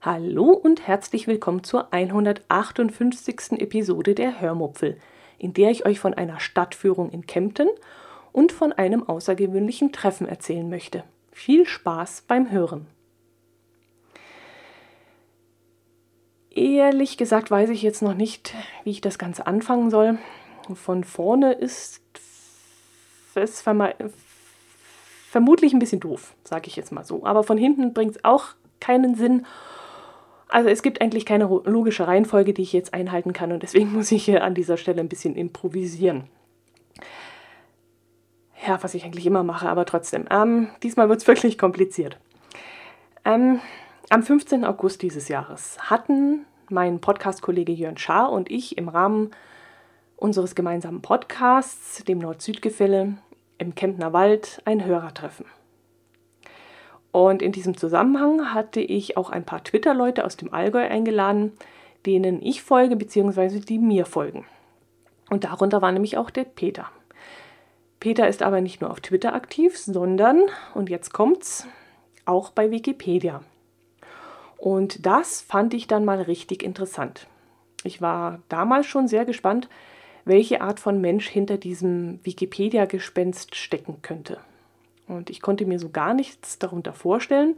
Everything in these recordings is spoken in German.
Hallo und herzlich willkommen zur 158. Episode der Hörmupfel, in der ich euch von einer Stadtführung in Kempten und von einem außergewöhnlichen Treffen erzählen möchte. Viel Spaß beim Hören. Ehrlich gesagt weiß ich jetzt noch nicht, wie ich das Ganze anfangen soll. Von vorne ist es vermutlich ein bisschen doof, sage ich jetzt mal so. Aber von hinten bringt es auch keinen Sinn also es gibt eigentlich keine logische Reihenfolge, die ich jetzt einhalten kann und deswegen muss ich hier an dieser Stelle ein bisschen improvisieren. Ja, was ich eigentlich immer mache, aber trotzdem. Ähm, diesmal wird es wirklich kompliziert. Ähm, am 15. August dieses Jahres hatten mein Podcast-Kollege Jörn Schaar und ich im Rahmen unseres gemeinsamen Podcasts, dem Nord-Süd-Gefälle, im Kempner Wald ein Hörertreffen. Und in diesem Zusammenhang hatte ich auch ein paar Twitter-Leute aus dem Allgäu eingeladen, denen ich folge bzw. die mir folgen. Und darunter war nämlich auch der Peter. Peter ist aber nicht nur auf Twitter aktiv, sondern, und jetzt kommt's, auch bei Wikipedia. Und das fand ich dann mal richtig interessant. Ich war damals schon sehr gespannt, welche Art von Mensch hinter diesem Wikipedia-Gespenst stecken könnte. Und ich konnte mir so gar nichts darunter vorstellen.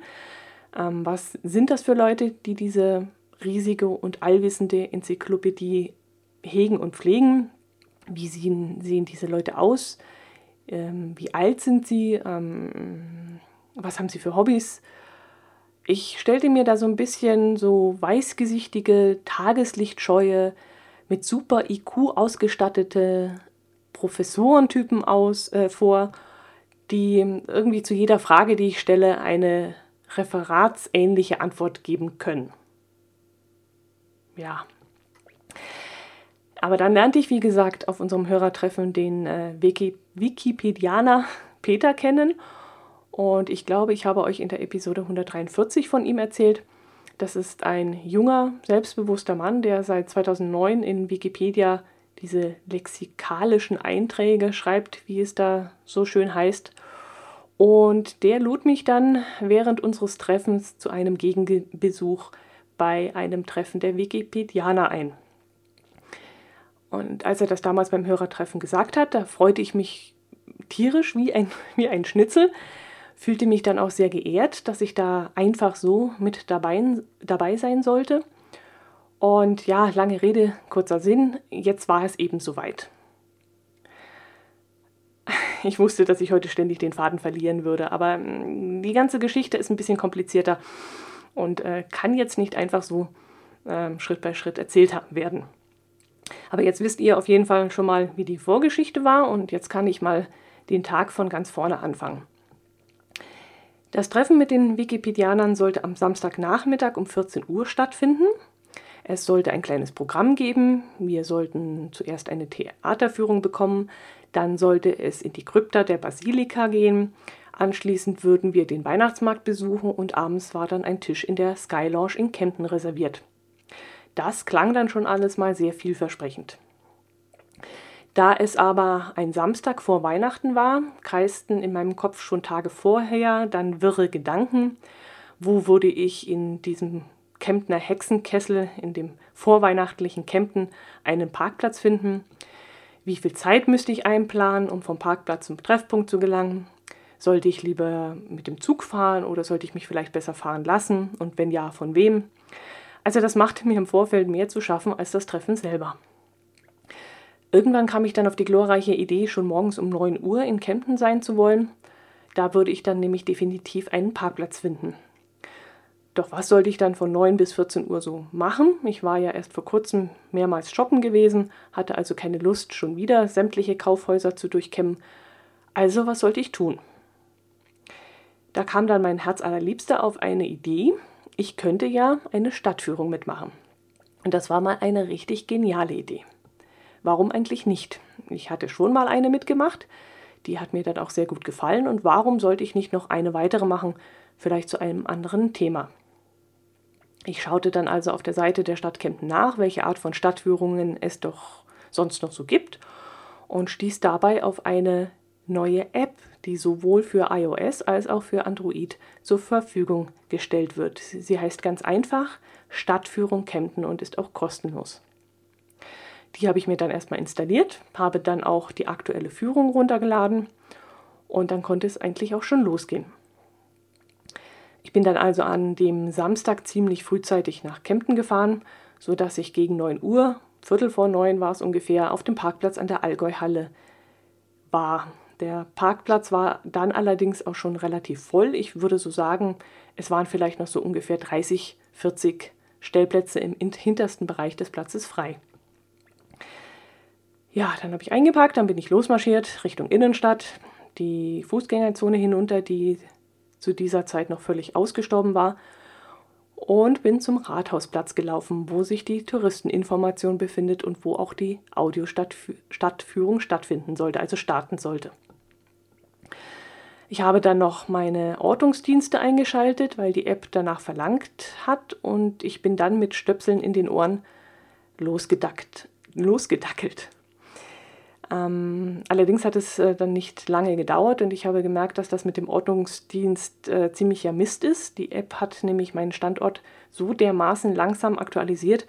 Ähm, was sind das für Leute, die diese riesige und allwissende Enzyklopädie hegen und pflegen? Wie sehen, sehen diese Leute aus? Ähm, wie alt sind sie? Ähm, was haben sie für Hobbys? Ich stellte mir da so ein bisschen so weißgesichtige, tageslichtscheue, mit super IQ ausgestattete Professorentypen aus, äh, vor die irgendwie zu jeder Frage, die ich stelle, eine referatsähnliche Antwort geben können. Ja. Aber dann lernte ich, wie gesagt, auf unserem Hörertreffen den äh, Wiki Wikipedianer Peter kennen. Und ich glaube, ich habe euch in der Episode 143 von ihm erzählt. Das ist ein junger, selbstbewusster Mann, der seit 2009 in Wikipedia diese lexikalischen Einträge schreibt, wie es da so schön heißt. Und der lud mich dann während unseres Treffens zu einem Gegenbesuch bei einem Treffen der Wikipedianer ein. Und als er das damals beim Hörertreffen gesagt hat, da freute ich mich tierisch wie ein, wie ein Schnitzel, fühlte mich dann auch sehr geehrt, dass ich da einfach so mit dabei, dabei sein sollte. Und ja, lange Rede, kurzer Sinn, jetzt war es eben soweit. Ich wusste, dass ich heute ständig den Faden verlieren würde, aber mm, die ganze Geschichte ist ein bisschen komplizierter und äh, kann jetzt nicht einfach so äh, Schritt bei Schritt erzählt werden. Aber jetzt wisst ihr auf jeden Fall schon mal, wie die Vorgeschichte war und jetzt kann ich mal den Tag von ganz vorne anfangen. Das Treffen mit den Wikipedianern sollte am Samstagnachmittag um 14 Uhr stattfinden. Es sollte ein kleines Programm geben. Wir sollten zuerst eine Theaterführung bekommen, dann sollte es in die Krypta der Basilika gehen. Anschließend würden wir den Weihnachtsmarkt besuchen und abends war dann ein Tisch in der Sky Lounge in Kempten reserviert. Das klang dann schon alles mal sehr vielversprechend. Da es aber ein Samstag vor Weihnachten war, kreisten in meinem Kopf schon Tage vorher dann wirre Gedanken. Wo würde ich in diesem Kemptner Hexenkessel in dem vorweihnachtlichen Kempten einen Parkplatz finden. Wie viel Zeit müsste ich einplanen, um vom Parkplatz zum Treffpunkt zu gelangen? Sollte ich lieber mit dem Zug fahren oder sollte ich mich vielleicht besser fahren lassen? Und wenn ja, von wem? Also das machte mir im Vorfeld mehr zu schaffen als das Treffen selber. Irgendwann kam ich dann auf die glorreiche Idee, schon morgens um 9 Uhr in Kempten sein zu wollen. Da würde ich dann nämlich definitiv einen Parkplatz finden. Doch was sollte ich dann von 9 bis 14 Uhr so machen? Ich war ja erst vor kurzem mehrmals shoppen gewesen, hatte also keine Lust, schon wieder sämtliche Kaufhäuser zu durchkämmen. Also was sollte ich tun? Da kam dann mein Herz allerliebster auf eine Idee. Ich könnte ja eine Stadtführung mitmachen. Und das war mal eine richtig geniale Idee. Warum eigentlich nicht? Ich hatte schon mal eine mitgemacht, die hat mir dann auch sehr gut gefallen und warum sollte ich nicht noch eine weitere machen, vielleicht zu einem anderen Thema? Ich schaute dann also auf der Seite der Stadt Kempten nach, welche Art von Stadtführungen es doch sonst noch so gibt. und stieß dabei auf eine neue App, die sowohl für iOS als auch für Android zur Verfügung gestellt wird. Sie heißt ganz einfach Stadtführung Kempten und ist auch kostenlos. Die habe ich mir dann erstmal installiert, habe dann auch die aktuelle Führung runtergeladen und dann konnte es eigentlich auch schon losgehen. Ich bin dann also an dem Samstag ziemlich frühzeitig nach Kempten gefahren, sodass ich gegen 9 Uhr, Viertel vor neun war es ungefähr, auf dem Parkplatz an der Allgäuhalle war. Der Parkplatz war dann allerdings auch schon relativ voll. Ich würde so sagen, es waren vielleicht noch so ungefähr 30, 40 Stellplätze im hintersten Bereich des Platzes frei. Ja, dann habe ich eingeparkt, dann bin ich losmarschiert Richtung Innenstadt, die Fußgängerzone hinunter, die zu dieser Zeit noch völlig ausgestorben war, und bin zum Rathausplatz gelaufen, wo sich die Touristeninformation befindet und wo auch die Audiostadtführung stattfinden sollte, also starten sollte. Ich habe dann noch meine Ortungsdienste eingeschaltet, weil die App danach verlangt hat und ich bin dann mit Stöpseln in den Ohren losgedackt, losgedackelt. Ähm, allerdings hat es äh, dann nicht lange gedauert und ich habe gemerkt, dass das mit dem Ordnungsdienst äh, ziemlicher Mist ist. Die App hat nämlich meinen Standort so dermaßen langsam aktualisiert,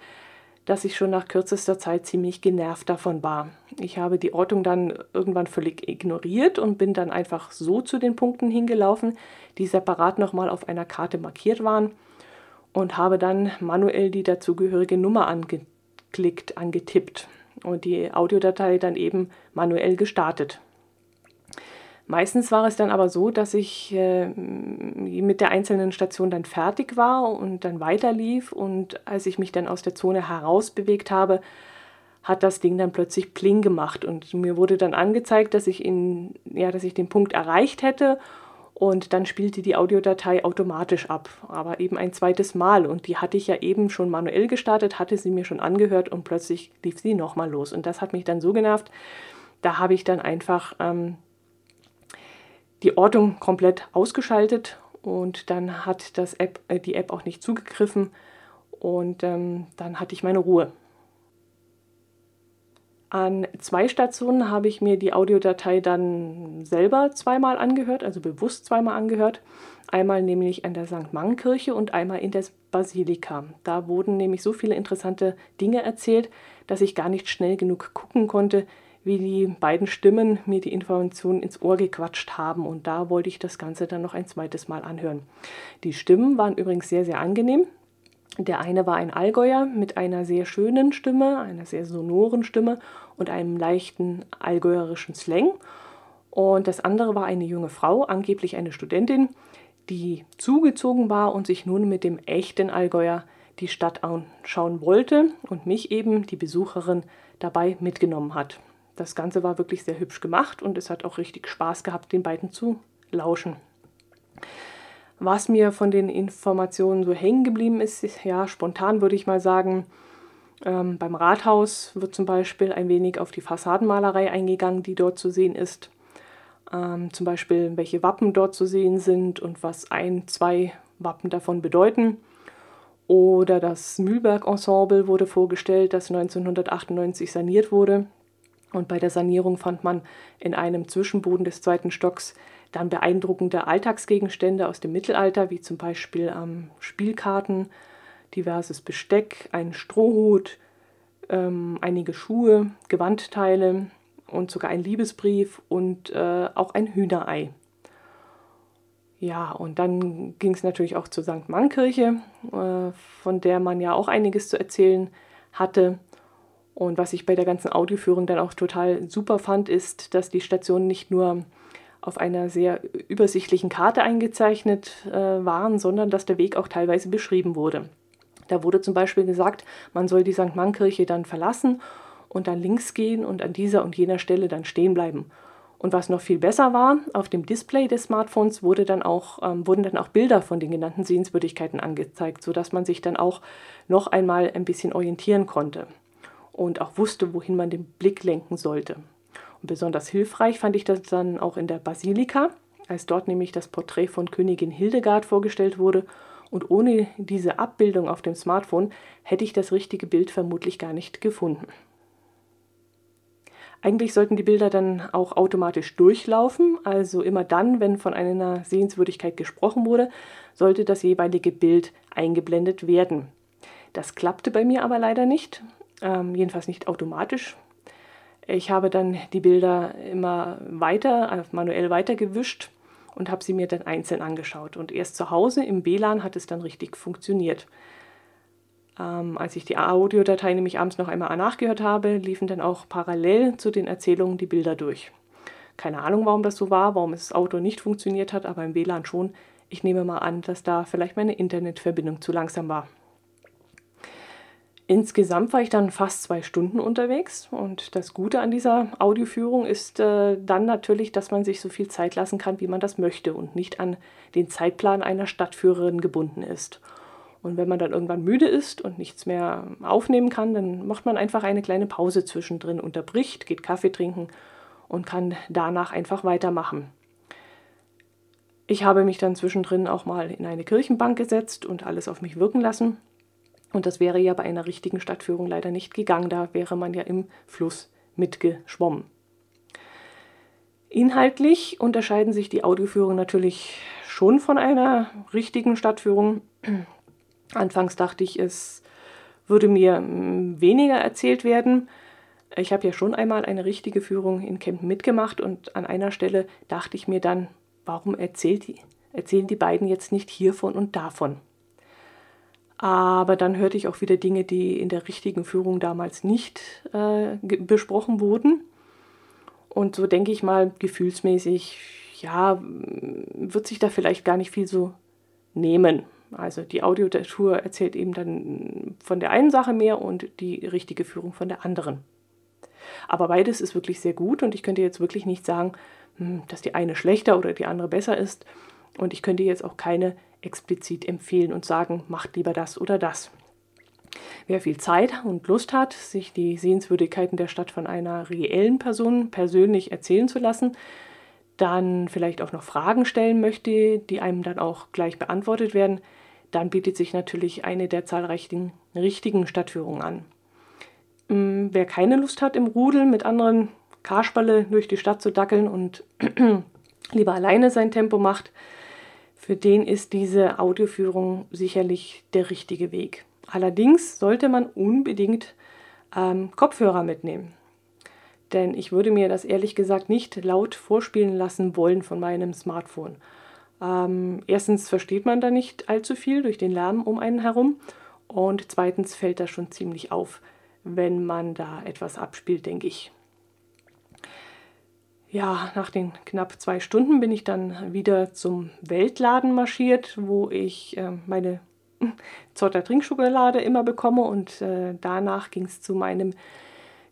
dass ich schon nach kürzester Zeit ziemlich genervt davon war. Ich habe die Ortung dann irgendwann völlig ignoriert und bin dann einfach so zu den Punkten hingelaufen, die separat nochmal auf einer Karte markiert waren und habe dann manuell die dazugehörige Nummer angeklickt, angetippt und die Audiodatei dann eben manuell gestartet. Meistens war es dann aber so, dass ich äh, mit der einzelnen Station dann fertig war und dann weiterlief. Und als ich mich dann aus der Zone herausbewegt habe, hat das Ding dann plötzlich Pling gemacht. Und mir wurde dann angezeigt, dass ich, in, ja, dass ich den Punkt erreicht hätte. Und dann spielte die Audiodatei automatisch ab, aber eben ein zweites Mal. Und die hatte ich ja eben schon manuell gestartet, hatte sie mir schon angehört und plötzlich lief sie nochmal los. Und das hat mich dann so genervt. Da habe ich dann einfach ähm, die Ortung komplett ausgeschaltet und dann hat das App, äh, die App auch nicht zugegriffen und ähm, dann hatte ich meine Ruhe. An zwei Stationen habe ich mir die Audiodatei dann selber zweimal angehört, also bewusst zweimal angehört. Einmal nämlich an der St. Mang-Kirche und einmal in der Basilika. Da wurden nämlich so viele interessante Dinge erzählt, dass ich gar nicht schnell genug gucken konnte, wie die beiden Stimmen mir die Informationen ins Ohr gequatscht haben. Und da wollte ich das Ganze dann noch ein zweites Mal anhören. Die Stimmen waren übrigens sehr, sehr angenehm. Der eine war ein Allgäuer mit einer sehr schönen Stimme, einer sehr sonoren Stimme und einem leichten allgäuerischen Slang. Und das andere war eine junge Frau, angeblich eine Studentin, die zugezogen war und sich nun mit dem echten Allgäuer die Stadt anschauen wollte und mich eben, die Besucherin, dabei mitgenommen hat. Das Ganze war wirklich sehr hübsch gemacht und es hat auch richtig Spaß gehabt, den beiden zu lauschen. Was mir von den Informationen so hängen geblieben ist, ja, spontan würde ich mal sagen, ähm, beim Rathaus wird zum Beispiel ein wenig auf die Fassadenmalerei eingegangen, die dort zu sehen ist. Ähm, zum Beispiel, welche Wappen dort zu sehen sind und was ein, zwei Wappen davon bedeuten. Oder das Mühlberg-Ensemble wurde vorgestellt, das 1998 saniert wurde. Und bei der Sanierung fand man in einem Zwischenboden des zweiten Stocks dann beeindruckende Alltagsgegenstände aus dem Mittelalter, wie zum Beispiel ähm, Spielkarten, diverses Besteck, einen Strohhut, ähm, einige Schuhe, Gewandteile und sogar ein Liebesbrief und äh, auch ein Hühnerei. Ja, und dann ging es natürlich auch zur St. Mannkirche, äh, von der man ja auch einiges zu erzählen hatte. Und was ich bei der ganzen Audioführung dann auch total super fand, ist, dass die Stationen nicht nur auf einer sehr übersichtlichen Karte eingezeichnet äh, waren, sondern dass der Weg auch teilweise beschrieben wurde. Da wurde zum Beispiel gesagt, man soll die St. Mannkirche dann verlassen und dann links gehen und an dieser und jener Stelle dann stehen bleiben. Und was noch viel besser war, auf dem Display des Smartphones wurde dann auch, ähm, wurden dann auch Bilder von den genannten Sehenswürdigkeiten angezeigt, sodass man sich dann auch noch einmal ein bisschen orientieren konnte und auch wusste, wohin man den Blick lenken sollte. Und besonders hilfreich fand ich das dann auch in der Basilika, als dort nämlich das Porträt von Königin Hildegard vorgestellt wurde. Und ohne diese Abbildung auf dem Smartphone hätte ich das richtige Bild vermutlich gar nicht gefunden. Eigentlich sollten die Bilder dann auch automatisch durchlaufen, also immer dann, wenn von einer Sehenswürdigkeit gesprochen wurde, sollte das jeweilige Bild eingeblendet werden. Das klappte bei mir aber leider nicht, ähm, jedenfalls nicht automatisch. Ich habe dann die Bilder immer weiter, äh, manuell weitergewischt und habe sie mir dann einzeln angeschaut. Und erst zu Hause im WLAN hat es dann richtig funktioniert. Ähm, als ich die Audiodatei nämlich abends noch einmal nachgehört habe, liefen dann auch parallel zu den Erzählungen die Bilder durch. Keine Ahnung, warum das so war, warum das Auto nicht funktioniert hat, aber im WLAN schon. Ich nehme mal an, dass da vielleicht meine Internetverbindung zu langsam war. Insgesamt war ich dann fast zwei Stunden unterwegs und das Gute an dieser Audioführung ist äh, dann natürlich, dass man sich so viel Zeit lassen kann, wie man das möchte und nicht an den Zeitplan einer Stadtführerin gebunden ist. Und wenn man dann irgendwann müde ist und nichts mehr aufnehmen kann, dann macht man einfach eine kleine Pause zwischendrin, unterbricht, geht Kaffee trinken und kann danach einfach weitermachen. Ich habe mich dann zwischendrin auch mal in eine Kirchenbank gesetzt und alles auf mich wirken lassen. Und das wäre ja bei einer richtigen Stadtführung leider nicht gegangen, da wäre man ja im Fluss mitgeschwommen. Inhaltlich unterscheiden sich die Audioführungen natürlich schon von einer richtigen Stadtführung. Anfangs dachte ich, es würde mir hm, weniger erzählt werden. Ich habe ja schon einmal eine richtige Führung in Kempten mitgemacht und an einer Stelle dachte ich mir dann, warum erzählt die, erzählen die beiden jetzt nicht hiervon und davon? Aber dann hörte ich auch wieder Dinge, die in der richtigen Führung damals nicht äh, besprochen wurden. Und so denke ich mal, gefühlsmäßig, ja, wird sich da vielleicht gar nicht viel so nehmen. Also die Audiotour erzählt eben dann von der einen Sache mehr und die richtige Führung von der anderen. Aber beides ist wirklich sehr gut und ich könnte jetzt wirklich nicht sagen, hm, dass die eine schlechter oder die andere besser ist. Und ich könnte jetzt auch keine explizit empfehlen und sagen, macht lieber das oder das. Wer viel Zeit und Lust hat, sich die Sehenswürdigkeiten der Stadt von einer reellen Person persönlich erzählen zu lassen, dann vielleicht auch noch Fragen stellen möchte, die einem dann auch gleich beantwortet werden, dann bietet sich natürlich eine der zahlreichen richtigen Stadtführungen an. Mm, wer keine Lust hat, im Rudel mit anderen Karspalle durch die Stadt zu dackeln und lieber alleine sein Tempo macht, für den ist diese Audioführung sicherlich der richtige Weg. Allerdings sollte man unbedingt ähm, Kopfhörer mitnehmen. Denn ich würde mir das ehrlich gesagt nicht laut vorspielen lassen wollen von meinem Smartphone. Ähm, erstens versteht man da nicht allzu viel durch den Lärm um einen herum und zweitens fällt das schon ziemlich auf, wenn man da etwas abspielt, denke ich. Ja, nach den knapp zwei Stunden bin ich dann wieder zum Weltladen marschiert, wo ich äh, meine Zotter Trinkschokolade immer bekomme und äh, danach ging es zu meinem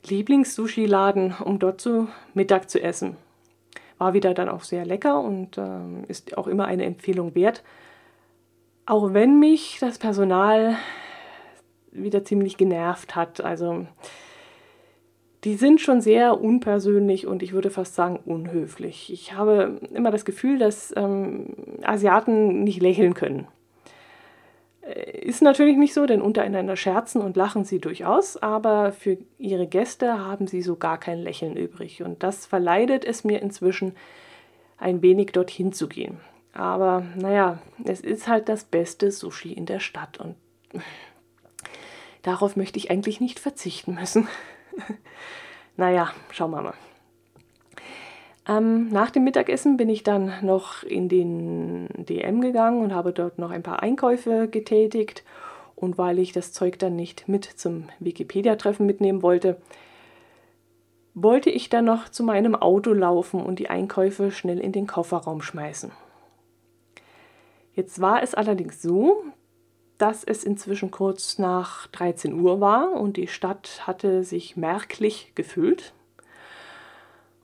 Lieblings-Sushi-Laden, um dort zu Mittag zu essen. War wieder dann auch sehr lecker und äh, ist auch immer eine Empfehlung wert. Auch wenn mich das Personal wieder ziemlich genervt hat. Also die sind schon sehr unpersönlich und ich würde fast sagen unhöflich. Ich habe immer das Gefühl, dass ähm, Asiaten nicht lächeln können. Äh, ist natürlich nicht so, denn untereinander scherzen und lachen sie durchaus, aber für ihre Gäste haben sie so gar kein Lächeln übrig. Und das verleidet es mir inzwischen, ein wenig dorthin zu gehen. Aber naja, es ist halt das beste Sushi in der Stadt und darauf möchte ich eigentlich nicht verzichten müssen. naja, schauen wir mal. Ähm, nach dem Mittagessen bin ich dann noch in den DM gegangen und habe dort noch ein paar Einkäufe getätigt. Und weil ich das Zeug dann nicht mit zum Wikipedia-Treffen mitnehmen wollte, wollte ich dann noch zu meinem Auto laufen und die Einkäufe schnell in den Kofferraum schmeißen. Jetzt war es allerdings so, dass es inzwischen kurz nach 13 Uhr war und die Stadt hatte sich merklich gefüllt.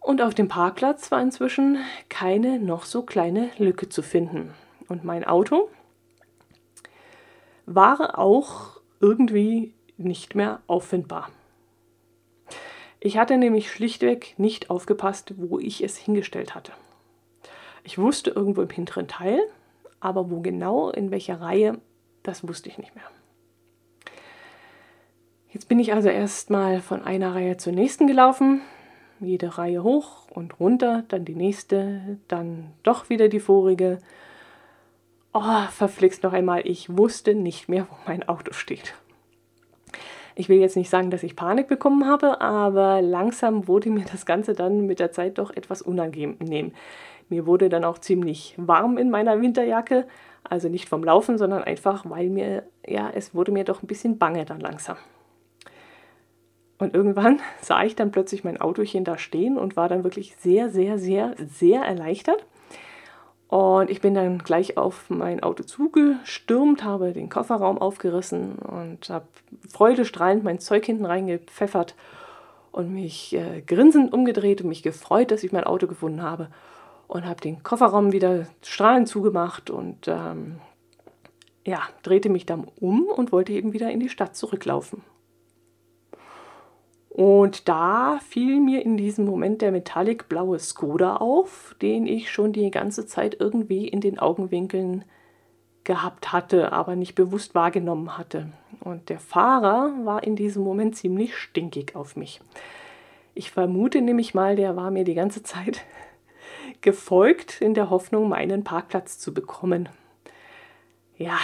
Und auf dem Parkplatz war inzwischen keine noch so kleine Lücke zu finden. Und mein Auto war auch irgendwie nicht mehr auffindbar. Ich hatte nämlich schlichtweg nicht aufgepasst, wo ich es hingestellt hatte. Ich wusste irgendwo im hinteren Teil, aber wo genau, in welcher Reihe, das wusste ich nicht mehr. Jetzt bin ich also erstmal von einer Reihe zur nächsten gelaufen, jede Reihe hoch und runter, dann die nächste, dann doch wieder die vorige. Oh, verflixt noch einmal, ich wusste nicht mehr, wo mein Auto steht. Ich will jetzt nicht sagen, dass ich Panik bekommen habe, aber langsam wurde mir das Ganze dann mit der Zeit doch etwas unangenehm. Mir wurde dann auch ziemlich warm in meiner Winterjacke, also nicht vom Laufen, sondern einfach, weil mir, ja, es wurde mir doch ein bisschen bange dann langsam. Und irgendwann sah ich dann plötzlich mein Autochen da stehen und war dann wirklich sehr, sehr, sehr, sehr erleichtert. Und ich bin dann gleich auf mein Auto zugestürmt, habe den Kofferraum aufgerissen und habe freudestrahlend mein Zeug hinten reingepfeffert und mich äh, grinsend umgedreht und mich gefreut, dass ich mein Auto gefunden habe. Und habe den Kofferraum wieder strahlend zugemacht und ähm, ja, drehte mich dann um und wollte eben wieder in die Stadt zurücklaufen. Und da fiel mir in diesem Moment der metallic blaue Skoda auf, den ich schon die ganze Zeit irgendwie in den Augenwinkeln gehabt hatte, aber nicht bewusst wahrgenommen hatte. Und der Fahrer war in diesem Moment ziemlich stinkig auf mich. Ich vermute nämlich mal, der war mir die ganze Zeit gefolgt in der Hoffnung, meinen Parkplatz zu bekommen. Ja,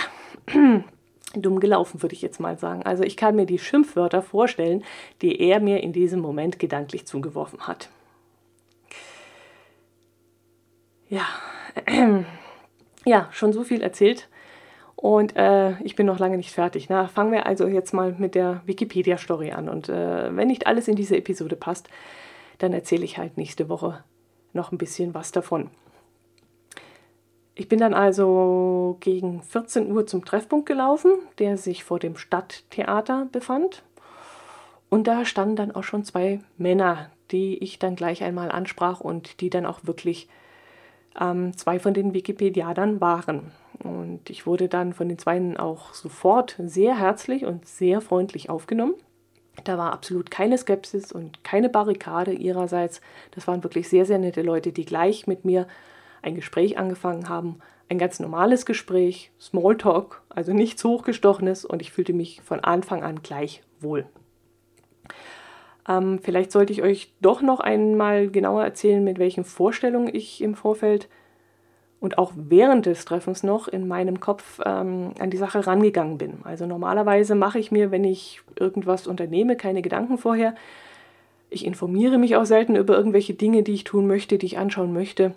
dumm gelaufen, würde ich jetzt mal sagen. Also ich kann mir die Schimpfwörter vorstellen, die er mir in diesem Moment gedanklich zugeworfen hat. Ja, ja, schon so viel erzählt. Und äh, ich bin noch lange nicht fertig. Na, fangen wir also jetzt mal mit der Wikipedia-Story an. Und äh, wenn nicht alles in diese Episode passt, dann erzähle ich halt nächste Woche noch ein bisschen was davon. Ich bin dann also gegen 14 Uhr zum Treffpunkt gelaufen, der sich vor dem Stadttheater befand. Und da standen dann auch schon zwei Männer, die ich dann gleich einmal ansprach und die dann auch wirklich ähm, zwei von den Wikipediadern waren. Und ich wurde dann von den Zweien auch sofort sehr herzlich und sehr freundlich aufgenommen. Da war absolut keine Skepsis und keine Barrikade ihrerseits. Das waren wirklich sehr, sehr nette Leute, die gleich mit mir ein Gespräch angefangen haben. Ein ganz normales Gespräch, Smalltalk, also nichts Hochgestochenes und ich fühlte mich von Anfang an gleich wohl. Ähm, vielleicht sollte ich euch doch noch einmal genauer erzählen, mit welchen Vorstellungen ich im Vorfeld und auch während des Treffens noch in meinem Kopf ähm, an die Sache rangegangen bin. Also normalerweise mache ich mir, wenn ich irgendwas unternehme, keine Gedanken vorher. Ich informiere mich auch selten über irgendwelche Dinge, die ich tun möchte, die ich anschauen möchte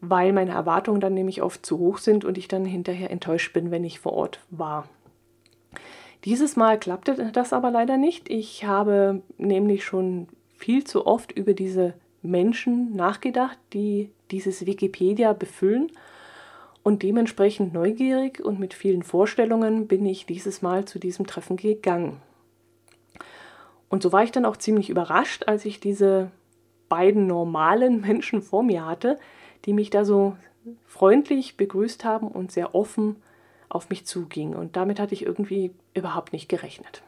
weil meine Erwartungen dann nämlich oft zu hoch sind und ich dann hinterher enttäuscht bin, wenn ich vor Ort war. Dieses Mal klappte das aber leider nicht. Ich habe nämlich schon viel zu oft über diese Menschen nachgedacht, die dieses Wikipedia befüllen. Und dementsprechend neugierig und mit vielen Vorstellungen bin ich dieses Mal zu diesem Treffen gegangen. Und so war ich dann auch ziemlich überrascht, als ich diese beiden normalen Menschen vor mir hatte, die mich da so freundlich begrüßt haben und sehr offen auf mich zugingen. Und damit hatte ich irgendwie überhaupt nicht gerechnet.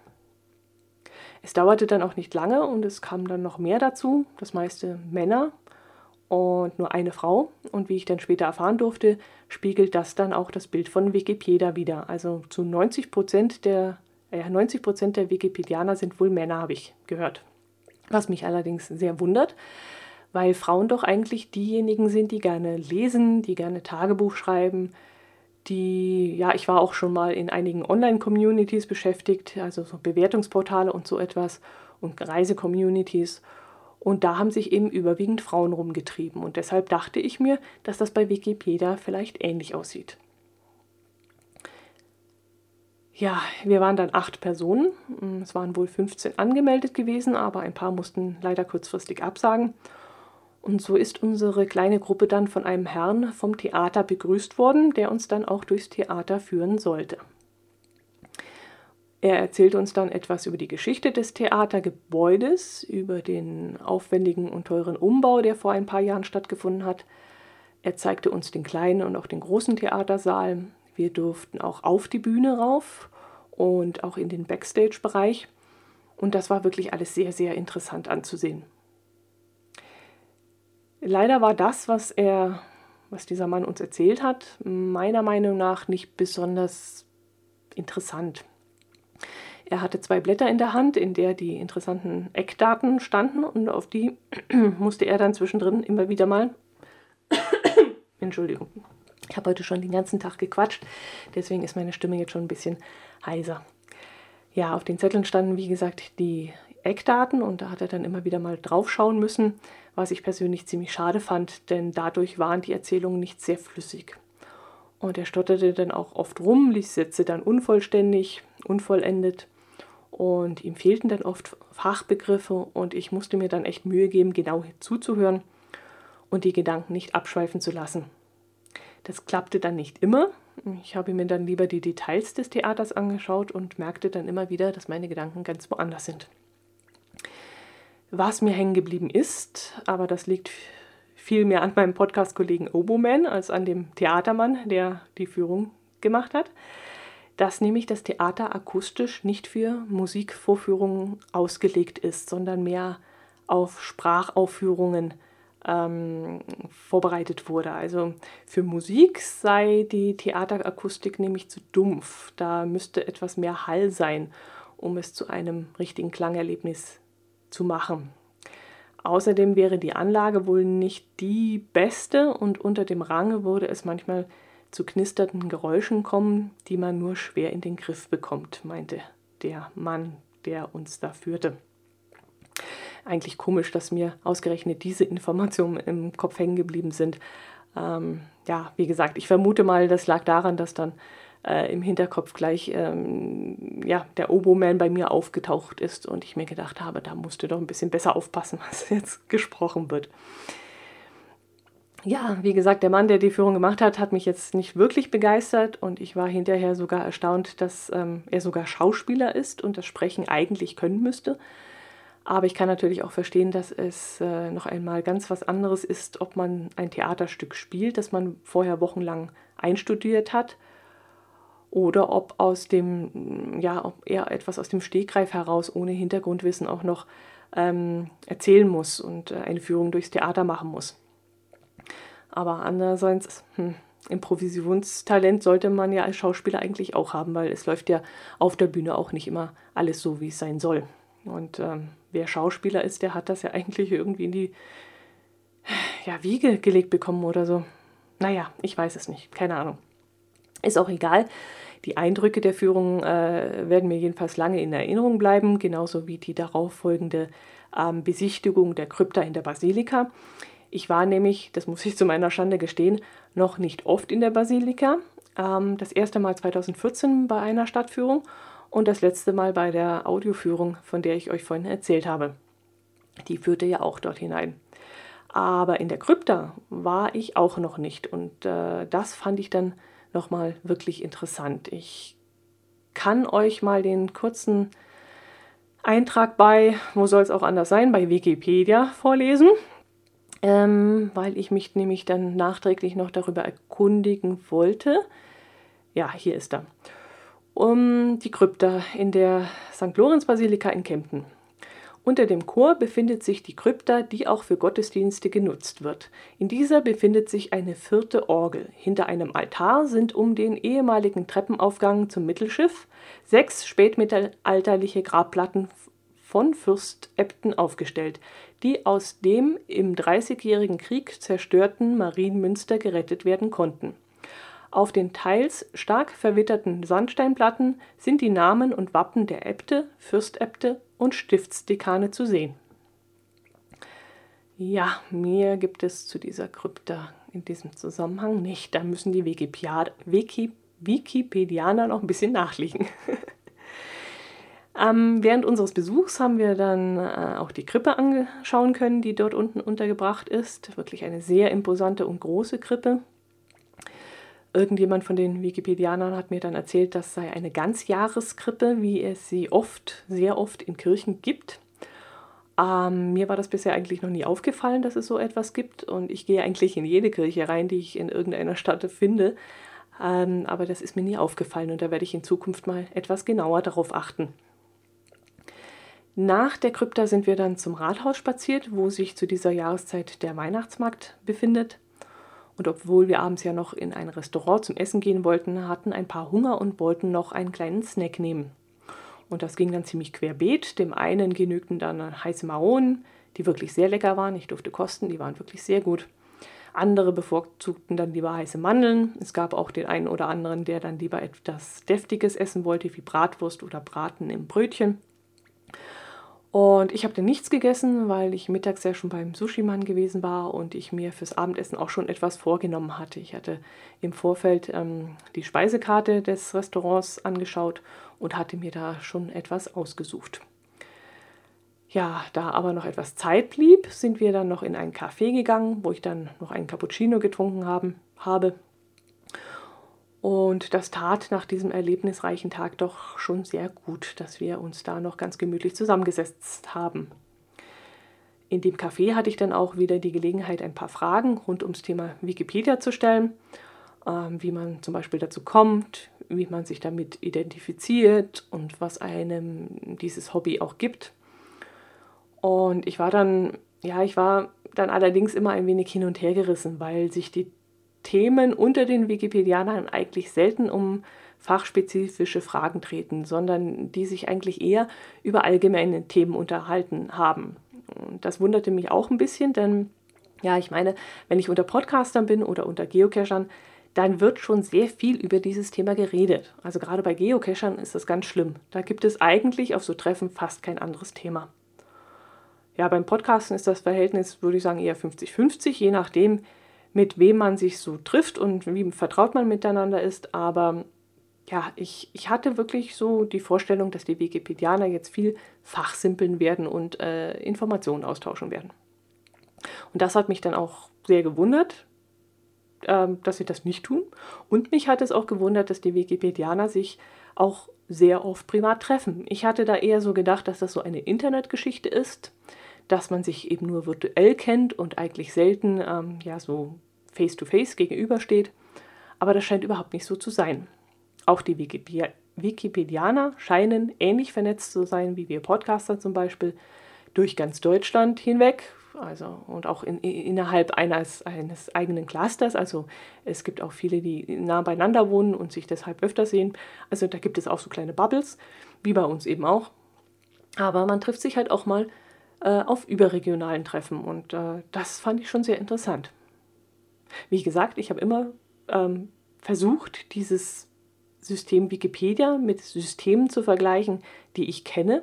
Es dauerte dann auch nicht lange und es kam dann noch mehr dazu, das meiste Männer und nur eine Frau. Und wie ich dann später erfahren durfte, spiegelt das dann auch das Bild von Wikipedia wieder. Also zu 90 Prozent der, äh, 90 Prozent der Wikipedianer sind wohl Männer, habe ich gehört. Was mich allerdings sehr wundert, weil Frauen doch eigentlich diejenigen sind, die gerne lesen, die gerne Tagebuch schreiben, die, ja, ich war auch schon mal in einigen Online-Communities beschäftigt, also so Bewertungsportale und so etwas und Reise-Communities. Und da haben sich eben überwiegend Frauen rumgetrieben. Und deshalb dachte ich mir, dass das bei Wikipedia vielleicht ähnlich aussieht. Ja, wir waren dann acht Personen. Es waren wohl 15 angemeldet gewesen, aber ein paar mussten leider kurzfristig absagen. Und so ist unsere kleine Gruppe dann von einem Herrn vom Theater begrüßt worden, der uns dann auch durchs Theater führen sollte. Er erzählte uns dann etwas über die Geschichte des Theatergebäudes, über den aufwendigen und teuren Umbau, der vor ein paar Jahren stattgefunden hat. Er zeigte uns den kleinen und auch den großen Theatersaal. Wir durften auch auf die Bühne rauf und auch in den Backstage-Bereich. Und das war wirklich alles sehr, sehr interessant anzusehen. Leider war das, was er, was dieser Mann uns erzählt hat, meiner Meinung nach nicht besonders interessant. Er hatte zwei Blätter in der Hand, in der die interessanten Eckdaten standen und auf die musste er dann zwischendrin immer wieder mal. Entschuldigung. Ich habe heute schon den ganzen Tag gequatscht, deswegen ist meine Stimme jetzt schon ein bisschen heiser. Ja, auf den Zetteln standen, wie gesagt, die Eckdaten und da hat er dann immer wieder mal draufschauen müssen, was ich persönlich ziemlich schade fand, denn dadurch waren die Erzählungen nicht sehr flüssig. Und er stotterte dann auch oft rum, ließ Sätze dann unvollständig, unvollendet und ihm fehlten dann oft Fachbegriffe und ich musste mir dann echt Mühe geben, genau zuzuhören und die Gedanken nicht abschweifen zu lassen. Das klappte dann nicht immer. Ich habe mir dann lieber die Details des Theaters angeschaut und merkte dann immer wieder, dass meine Gedanken ganz woanders sind. Was mir hängen geblieben ist, aber das liegt viel mehr an meinem Podcast-Kollegen Oboman als an dem Theatermann, der die Führung gemacht hat, dass nämlich das Theater akustisch nicht für Musikvorführungen ausgelegt ist, sondern mehr auf Sprachaufführungen ähm, vorbereitet wurde. Also für Musik sei die Theaterakustik nämlich zu dumpf. Da müsste etwas mehr Hall sein, um es zu einem richtigen Klangerlebnis zu machen. Außerdem wäre die Anlage wohl nicht die beste und unter dem Range würde es manchmal zu knisternden Geräuschen kommen, die man nur schwer in den Griff bekommt, meinte der Mann, der uns da führte. Eigentlich komisch, dass mir ausgerechnet diese Informationen im Kopf hängen geblieben sind. Ähm, ja, wie gesagt, ich vermute mal, das lag daran, dass dann äh, im Hinterkopf gleich ähm, ja, der Oboman bei mir aufgetaucht ist und ich mir gedacht habe, da musst du doch ein bisschen besser aufpassen, was jetzt gesprochen wird ja, wie gesagt, der Mann, der die Führung gemacht hat, hat mich jetzt nicht wirklich begeistert und ich war hinterher sogar erstaunt, dass ähm, er sogar Schauspieler ist und das Sprechen eigentlich können müsste. Aber ich kann natürlich auch verstehen, dass es äh, noch einmal ganz was anderes ist, ob man ein Theaterstück spielt, das man vorher wochenlang einstudiert hat, oder ob aus dem, ja, ob er etwas aus dem Stegreif heraus ohne Hintergrundwissen auch noch ähm, erzählen muss und äh, eine Führung durchs Theater machen muss. Aber andererseits, hm, Improvisationstalent sollte man ja als Schauspieler eigentlich auch haben, weil es läuft ja auf der Bühne auch nicht immer alles so, wie es sein soll. Und ähm, wer Schauspieler ist, der hat das ja eigentlich irgendwie in die ja, Wiege gelegt bekommen oder so. Naja, ich weiß es nicht, keine Ahnung. Ist auch egal. Die Eindrücke der Führung äh, werden mir jedenfalls lange in Erinnerung bleiben, genauso wie die darauffolgende ähm, Besichtigung der Krypta in der Basilika. Ich war nämlich, das muss ich zu meiner Schande gestehen, noch nicht oft in der Basilika. Ähm, das erste Mal 2014 bei einer Stadtführung und das letzte Mal bei der Audioführung, von der ich euch vorhin erzählt habe. Die führte ja auch dort hinein. Aber in der Krypta war ich auch noch nicht und äh, das fand ich dann nochmal wirklich interessant. Ich kann euch mal den kurzen Eintrag bei, wo soll es auch anders sein, bei Wikipedia vorlesen ähm, weil ich mich nämlich dann nachträglich noch darüber erkundigen wollte. Ja, hier ist er. Um die Krypta in der St. Lorenz-Basilika in Kempten. Unter dem Chor befindet sich die Krypta, die auch für Gottesdienste genutzt wird. In dieser befindet sich eine vierte Orgel. Hinter einem Altar sind um den ehemaligen Treppenaufgang zum Mittelschiff sechs spätmittelalterliche Grabplatten von Fürstäbten aufgestellt, die aus dem im Dreißigjährigen Krieg zerstörten Marienmünster gerettet werden konnten. Auf den teils stark verwitterten Sandsteinplatten sind die Namen und Wappen der Äbte, Fürstäbte und Stiftsdekane zu sehen. Ja, mehr gibt es zu dieser Krypta in diesem Zusammenhang nicht. Da müssen die Wikipedianer noch ein bisschen nachliegen. Ähm, während unseres Besuchs haben wir dann äh, auch die Krippe anschauen können, die dort unten untergebracht ist. Wirklich eine sehr imposante und große Krippe. Irgendjemand von den Wikipedianern hat mir dann erzählt, das sei eine Ganzjahreskrippe, wie es sie oft, sehr oft in Kirchen gibt. Ähm, mir war das bisher eigentlich noch nie aufgefallen, dass es so etwas gibt. Und ich gehe eigentlich in jede Kirche rein, die ich in irgendeiner Stadt finde. Ähm, aber das ist mir nie aufgefallen und da werde ich in Zukunft mal etwas genauer darauf achten. Nach der Krypta sind wir dann zum Rathaus spaziert, wo sich zu dieser Jahreszeit der Weihnachtsmarkt befindet. Und obwohl wir abends ja noch in ein Restaurant zum Essen gehen wollten, hatten ein paar Hunger und wollten noch einen kleinen Snack nehmen. Und das ging dann ziemlich querbeet. Dem einen genügten dann heiße Maronen, die wirklich sehr lecker waren. Ich durfte kosten, die waren wirklich sehr gut. Andere bevorzugten dann lieber heiße Mandeln. Es gab auch den einen oder anderen, der dann lieber etwas Deftiges essen wollte, wie Bratwurst oder Braten im Brötchen. Und ich habe dann nichts gegessen, weil ich mittags ja schon beim Sushi-Mann gewesen war und ich mir fürs Abendessen auch schon etwas vorgenommen hatte. Ich hatte im Vorfeld ähm, die Speisekarte des Restaurants angeschaut und hatte mir da schon etwas ausgesucht. Ja, da aber noch etwas Zeit blieb, sind wir dann noch in ein Café gegangen, wo ich dann noch einen Cappuccino getrunken haben, habe. Und das tat nach diesem erlebnisreichen Tag doch schon sehr gut, dass wir uns da noch ganz gemütlich zusammengesetzt haben. In dem Café hatte ich dann auch wieder die Gelegenheit, ein paar Fragen rund ums Thema Wikipedia zu stellen, ähm, wie man zum Beispiel dazu kommt, wie man sich damit identifiziert und was einem dieses Hobby auch gibt. Und ich war dann, ja, ich war dann allerdings immer ein wenig hin und her gerissen, weil sich die Themen unter den Wikipedianern eigentlich selten um fachspezifische Fragen treten, sondern die sich eigentlich eher über allgemeine Themen unterhalten haben. Und das wunderte mich auch ein bisschen, denn ja, ich meine, wenn ich unter Podcastern bin oder unter Geocachern, dann wird schon sehr viel über dieses Thema geredet. Also gerade bei Geocachern ist das ganz schlimm. Da gibt es eigentlich auf so Treffen fast kein anderes Thema. Ja, beim Podcasten ist das Verhältnis, würde ich sagen, eher 50-50, je nachdem, mit wem man sich so trifft und wie vertraut man miteinander ist. Aber ja, ich, ich hatte wirklich so die Vorstellung, dass die Wikipedianer jetzt viel fachsimpeln werden und äh, Informationen austauschen werden. Und das hat mich dann auch sehr gewundert, äh, dass sie das nicht tun. Und mich hat es auch gewundert, dass die Wikipedianer sich auch sehr oft privat treffen. Ich hatte da eher so gedacht, dass das so eine Internetgeschichte ist dass man sich eben nur virtuell kennt und eigentlich selten ähm, ja so face-to-face -face gegenübersteht. Aber das scheint überhaupt nicht so zu sein. Auch die Wikipedia Wikipedianer scheinen ähnlich vernetzt zu sein wie wir Podcaster zum Beispiel durch ganz Deutschland hinweg. Also und auch in, innerhalb eines, eines eigenen Clusters. Also es gibt auch viele, die nah beieinander wohnen und sich deshalb öfter sehen. Also da gibt es auch so kleine Bubbles, wie bei uns eben auch. Aber man trifft sich halt auch mal äh, auf überregionalen Treffen und äh, das fand ich schon sehr interessant. Wie gesagt, ich habe immer ähm, versucht, dieses System Wikipedia mit Systemen zu vergleichen, die ich kenne.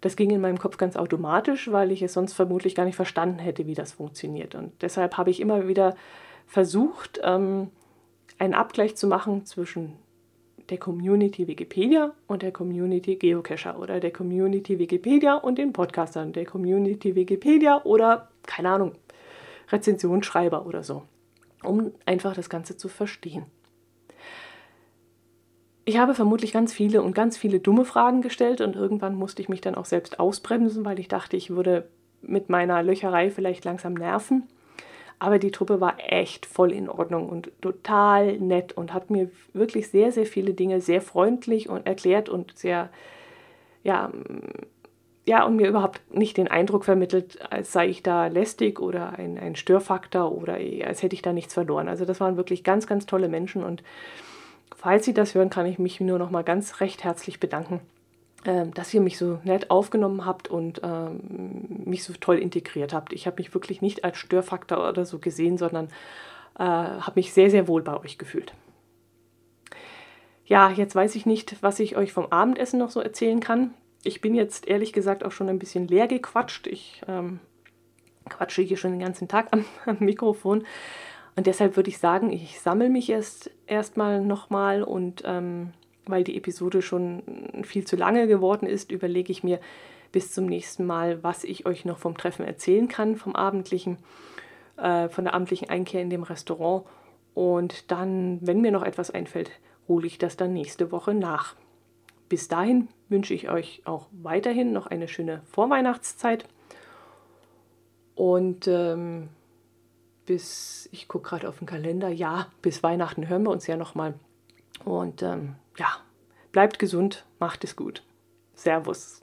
Das ging in meinem Kopf ganz automatisch, weil ich es sonst vermutlich gar nicht verstanden hätte, wie das funktioniert. Und deshalb habe ich immer wieder versucht, ähm, einen Abgleich zu machen zwischen der Community Wikipedia und der Community Geocacher oder der Community Wikipedia und den Podcastern, der Community Wikipedia oder, keine Ahnung, Rezensionsschreiber oder so, um einfach das Ganze zu verstehen. Ich habe vermutlich ganz viele und ganz viele dumme Fragen gestellt und irgendwann musste ich mich dann auch selbst ausbremsen, weil ich dachte, ich würde mit meiner Löcherei vielleicht langsam nerven. Aber die Truppe war echt voll in Ordnung und total nett und hat mir wirklich sehr, sehr viele Dinge sehr freundlich und erklärt und sehr, ja, ja, und mir überhaupt nicht den Eindruck vermittelt, als sei ich da lästig oder ein, ein Störfaktor oder als hätte ich da nichts verloren. Also das waren wirklich ganz, ganz tolle Menschen und falls Sie das hören, kann ich mich nur noch mal ganz recht herzlich bedanken dass ihr mich so nett aufgenommen habt und ähm, mich so toll integriert habt. Ich habe mich wirklich nicht als Störfaktor oder so gesehen, sondern äh, habe mich sehr, sehr wohl bei euch gefühlt. Ja, jetzt weiß ich nicht, was ich euch vom Abendessen noch so erzählen kann. Ich bin jetzt ehrlich gesagt auch schon ein bisschen leer gequatscht. Ich ähm, quatsche hier schon den ganzen Tag am, am Mikrofon. Und deshalb würde ich sagen, ich sammle mich erst erstmal nochmal und ähm, weil die Episode schon viel zu lange geworden ist, überlege ich mir bis zum nächsten Mal, was ich euch noch vom Treffen erzählen kann, vom abendlichen, äh, von der abendlichen Einkehr in dem Restaurant. Und dann, wenn mir noch etwas einfällt, hole ich das dann nächste Woche nach. Bis dahin wünsche ich euch auch weiterhin noch eine schöne Vorweihnachtszeit. Und ähm, bis, ich gucke gerade auf den Kalender, ja, bis Weihnachten hören wir uns ja nochmal. Und ähm, ja, bleibt gesund, macht es gut. Servus.